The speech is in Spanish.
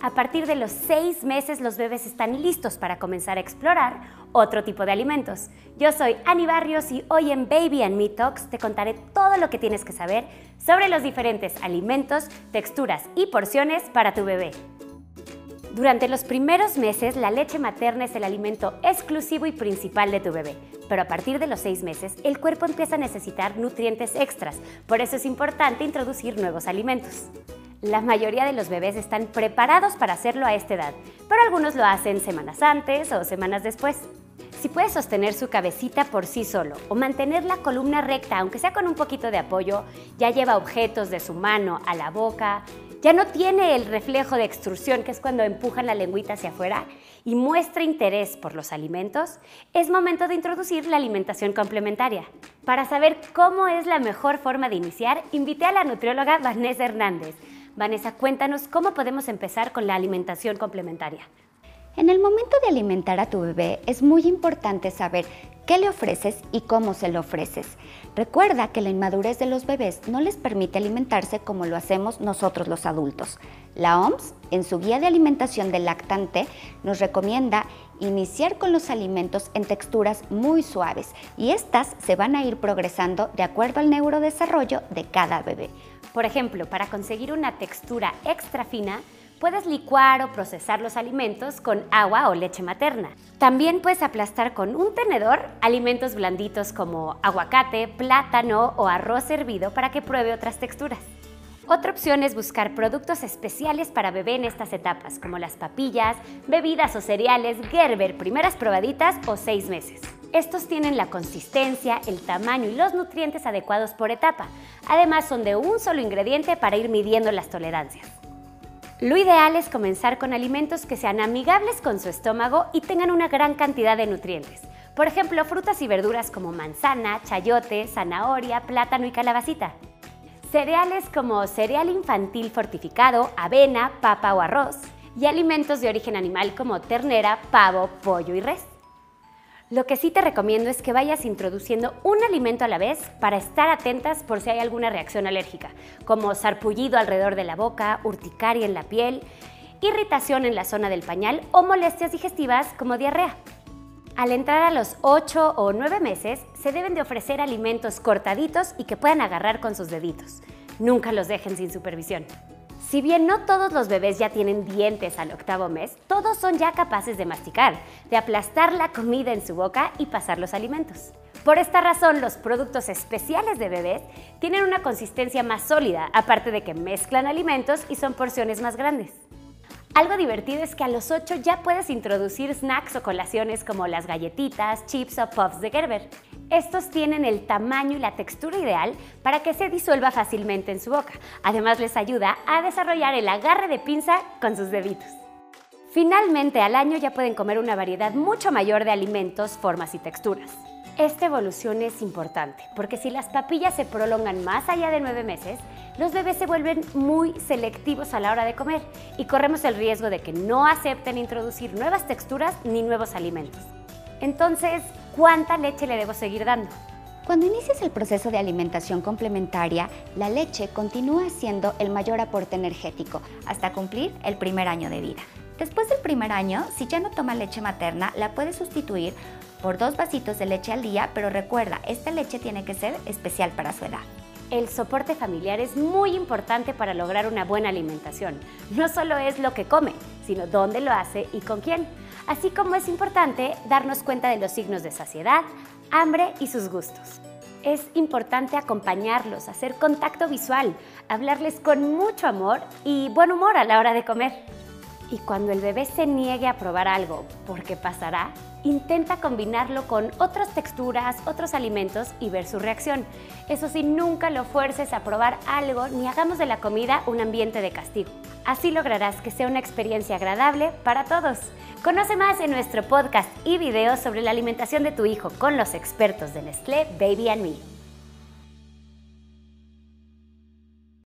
A partir de los seis meses los bebés están listos para comenzar a explorar otro tipo de alimentos. Yo soy Ani Barrios y hoy en Baby and Me Talks te contaré todo lo que tienes que saber sobre los diferentes alimentos, texturas y porciones para tu bebé. Durante los primeros meses, la leche materna es el alimento exclusivo y principal de tu bebé, pero a partir de los seis meses, el cuerpo empieza a necesitar nutrientes extras, por eso es importante introducir nuevos alimentos. La mayoría de los bebés están preparados para hacerlo a esta edad, pero algunos lo hacen semanas antes o semanas después. Si puede sostener su cabecita por sí solo o mantener la columna recta, aunque sea con un poquito de apoyo, ya lleva objetos de su mano a la boca, ya no tiene el reflejo de extrusión, que es cuando empujan la lengüita hacia afuera, y muestra interés por los alimentos, es momento de introducir la alimentación complementaria. Para saber cómo es la mejor forma de iniciar, invité a la nutrióloga Vanessa Hernández, Vanessa, cuéntanos cómo podemos empezar con la alimentación complementaria. En el momento de alimentar a tu bebé es muy importante saber qué le ofreces y cómo se lo ofreces. Recuerda que la inmadurez de los bebés no les permite alimentarse como lo hacemos nosotros los adultos. La OMS, en su guía de alimentación del lactante, nos recomienda iniciar con los alimentos en texturas muy suaves y estas se van a ir progresando de acuerdo al neurodesarrollo de cada bebé. Por ejemplo, para conseguir una textura extra fina, puedes licuar o procesar los alimentos con agua o leche materna. También puedes aplastar con un tenedor alimentos blanditos como aguacate, plátano o arroz hervido para que pruebe otras texturas. Otra opción es buscar productos especiales para bebé en estas etapas, como las papillas, bebidas o cereales Gerber, primeras probaditas o seis meses. Estos tienen la consistencia, el tamaño y los nutrientes adecuados por etapa. Además son de un solo ingrediente para ir midiendo las tolerancias. Lo ideal es comenzar con alimentos que sean amigables con su estómago y tengan una gran cantidad de nutrientes. Por ejemplo, frutas y verduras como manzana, chayote, zanahoria, plátano y calabacita. Cereales como cereal infantil fortificado, avena, papa o arroz. Y alimentos de origen animal como ternera, pavo, pollo y res. Lo que sí te recomiendo es que vayas introduciendo un alimento a la vez para estar atentas por si hay alguna reacción alérgica, como sarpullido alrededor de la boca, urticaria en la piel, irritación en la zona del pañal o molestias digestivas como diarrea. Al entrar a los 8 o 9 meses, se deben de ofrecer alimentos cortaditos y que puedan agarrar con sus deditos. Nunca los dejen sin supervisión. Si bien no todos los bebés ya tienen dientes al octavo mes, todos son ya capaces de masticar, de aplastar la comida en su boca y pasar los alimentos. Por esta razón, los productos especiales de bebés tienen una consistencia más sólida, aparte de que mezclan alimentos y son porciones más grandes. Algo divertido es que a los 8 ya puedes introducir snacks o colaciones como las galletitas, chips o puffs de Gerber. Estos tienen el tamaño y la textura ideal para que se disuelva fácilmente en su boca. Además les ayuda a desarrollar el agarre de pinza con sus deditos. Finalmente, al año ya pueden comer una variedad mucho mayor de alimentos, formas y texturas. Esta evolución es importante porque si las papillas se prolongan más allá de nueve meses, los bebés se vuelven muy selectivos a la hora de comer y corremos el riesgo de que no acepten introducir nuevas texturas ni nuevos alimentos. Entonces, ¿cuánta leche le debo seguir dando? Cuando inicias el proceso de alimentación complementaria, la leche continúa siendo el mayor aporte energético hasta cumplir el primer año de vida. Después del primer año, si ya no toma leche materna, la puedes sustituir por dos vasitos de leche al día, pero recuerda, esta leche tiene que ser especial para su edad. El soporte familiar es muy importante para lograr una buena alimentación. No solo es lo que come, sino dónde lo hace y con quién. Así como es importante darnos cuenta de los signos de saciedad, hambre y sus gustos. Es importante acompañarlos, hacer contacto visual, hablarles con mucho amor y buen humor a la hora de comer. Y cuando el bebé se niegue a probar algo, porque pasará, Intenta combinarlo con otras texturas, otros alimentos y ver su reacción. Eso sí, nunca lo fuerces a probar algo ni hagamos de la comida un ambiente de castigo. Así lograrás que sea una experiencia agradable para todos. Conoce más en nuestro podcast y videos sobre la alimentación de tu hijo con los expertos de Nestlé Baby and Me.